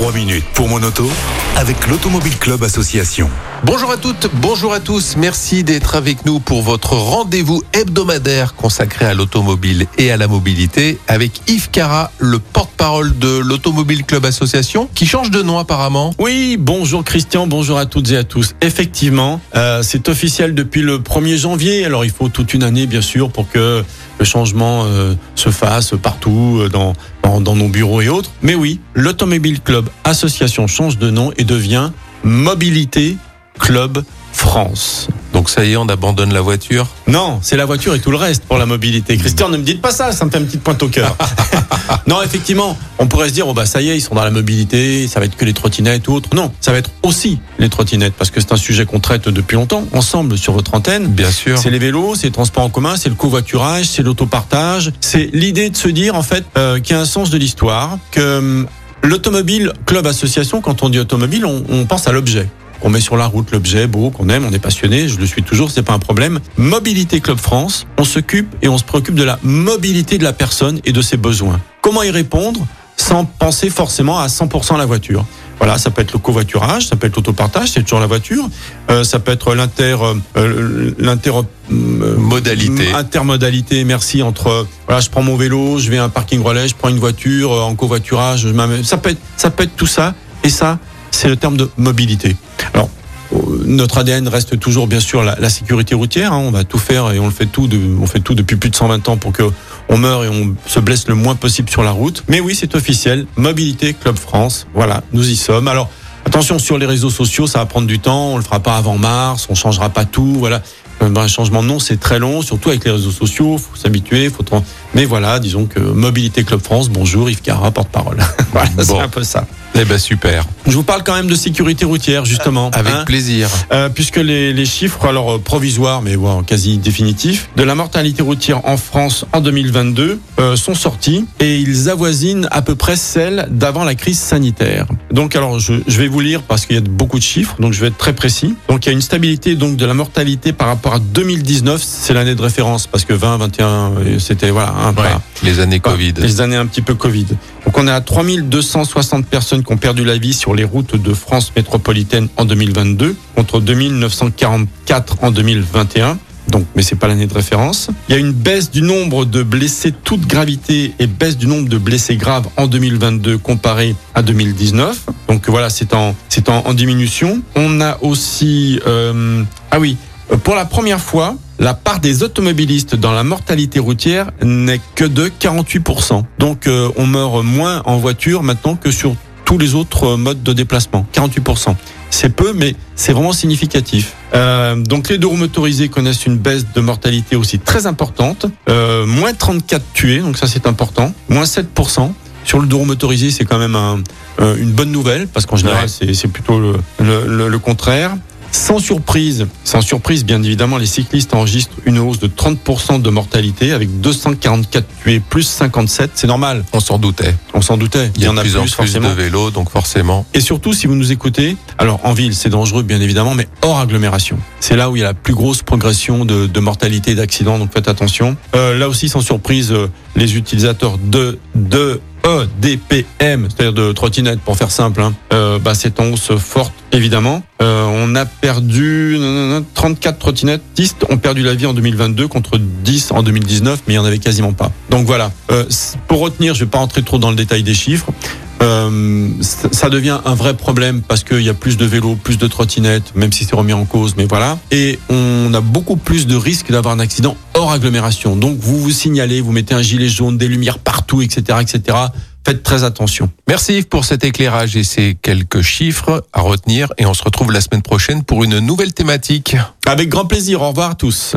Trois minutes pour mon auto avec l'Automobile Club Association. Bonjour à toutes, bonjour à tous. Merci d'être avec nous pour votre rendez-vous hebdomadaire consacré à l'automobile et à la mobilité avec Yves Cara, le porte-parole de l'Automobile Club Association, qui change de nom apparemment. Oui, bonjour Christian, bonjour à toutes et à tous. Effectivement, euh, c'est officiel depuis le 1er janvier. Alors il faut toute une année, bien sûr, pour que le changement euh, se fasse partout euh, dans, dans, nos bureaux et autres. Mais oui, l'Automobile Club Association change de nom et devient Mobilité Club France. Donc ça y est, on abandonne la voiture. Non, c'est la voiture et tout le reste pour la mobilité. Christian, ne me dites pas ça, ça me fait une petite pointe au cœur. non, effectivement, on pourrait se dire, oh bah ça y est, ils sont dans la mobilité, ça va être que les trottinettes ou autres. Non, ça va être aussi les trottinettes parce que c'est un sujet qu'on traite depuis longtemps, ensemble sur votre antenne. Bien sûr. C'est les vélos, c'est les transports en commun, c'est le covoiturage, c'est l'autopartage. C'est l'idée de se dire, en fait, euh, qu'il y a un sens de l'histoire, que hum, l'automobile, club association, quand on dit automobile, on, on pense à l'objet. On met sur la route l'objet beau qu'on aime, on est passionné, je le suis toujours, c'est pas un problème. Mobilité Club France, on s'occupe et on se préoccupe de la mobilité de la personne et de ses besoins. Comment y répondre? Sans penser forcément à 100% à la voiture voilà, ça peut être le covoiturage, ça peut être l'autopartage, c'est toujours la voiture. Euh, ça peut être l'inter, euh, l'inter, euh, Modalité. intermodalité. Merci entre voilà, je prends mon vélo, je vais à un parking relais, je prends une voiture en covoiturage. je m'amène- Ça peut être, ça peut être tout ça. Et ça, c'est le terme de mobilité. Alors, euh, notre ADN reste toujours bien sûr la, sécurité routière. hein. On va tout faire et on le fait tout, on fait tout depuis plus de 120 ans pour que on meure et on se blesse le moins possible sur la route. Mais oui, c'est officiel. Mobilité Club France. Voilà, nous y sommes. Alors. Attention sur les réseaux sociaux, ça va prendre du temps. On le fera pas avant mars. On changera pas tout. Voilà. Euh, ben, Un changement de nom, c'est très long, surtout avec les réseaux sociaux. Faut s'habituer. Faut. Mais voilà, disons que Mobilité Club France. Bonjour, Yves Cara, porte-parole. voilà, c'est un peu ça. Eh ben super. Je vous parle quand même de sécurité routière, justement. Avec hein. plaisir. Euh, puisque les, les chiffres, alors euh, provisoires, mais bon, quasi définitifs, de la mortalité routière en France en 2022 euh, sont sortis et ils avoisinent à peu près celle d'avant la crise sanitaire. Donc, alors, je, je vais vous lire parce qu'il y a beaucoup de chiffres, donc je vais être très précis. Donc, il y a une stabilité donc de la mortalité par rapport à 2019, c'est l'année de référence parce que 20, 21, euh, c'était voilà, un Ouais. pas- Les années pas- Covid. Les années un petit peu Covid. Donc on est à 3260 personnes qui ont perdu la vie sur les routes de France métropolitaine en 2022 contre 2944 en 2021. Donc, mais c'est pas l'année de référence. Il y a une baisse du nombre de blessés toute gravité et baisse du nombre de blessés graves en 2022 comparé à 2019. Donc voilà, c'est en c'est en, diminution. On a aussi euh, ah oui, euh, pour la première fois, la part des automobilistes dans la mortalité routière n'est que de 48%. Donc euh, on meurt moins en voiture maintenant que sur tous les autres euh, modes de déplacement. 48%. C'est peu, mais c'est vraiment significatif. Euh, donc les deux roues motorisées connaissent une baisse de mortalité aussi très importante. Euh, moins 34 tués, donc ça c'est important. Moins 7%. Sur le deux roues motorisé, c'est quand même un- euh, une bonne nouvelle, parce qu'en général, Ouais. c'est c'est plutôt le, le- le- le contraire. Sans surprise, sans surprise, bien évidemment, les cyclistes enregistrent une hausse de 30% de mortalité avec 244 tués plus 57. C'est normal, On s'en doutait. on s'en doutait. Il y en a plus en plus, plus forcément. de vélos, donc forcément. Et surtout, si vous nous écoutez, alors en ville, c'est dangereux, bien évidemment, mais hors agglomération. C'est là où il y a la plus grosse progression de, de mortalité et d'accidents, donc faites attention. Euh, là aussi, sans surprise, euh, les utilisateurs de, de EDPM, c'est-à-dire de trottinettes, pour faire simple, hein, euh, bah, c'est en hausse forte, évidemment. Euh, on a perdu non, non, non, 34 trottinettistes ont perdu la vie en 2022 contre 10 en 2019, mais il y en avait quasiment pas. Donc voilà. Euh, pour retenir, je vais pas rentrer trop dans le détail des chiffres. Euh, ça devient un vrai problème parce qu'il y a plus de vélos, plus de trottinettes, même si c'est remis en cause, mais voilà. Et on a beaucoup plus de risques d'avoir un accident hors agglomération. Donc vous vous signalez, vous mettez un gilet jaune, des lumières partout, etc., etc. Faites très attention. Merci Yves pour cet éclairage et ces quelques chiffres à retenir. Et on se retrouve la semaine prochaine pour une nouvelle thématique. Avec grand plaisir. Au revoir à tous.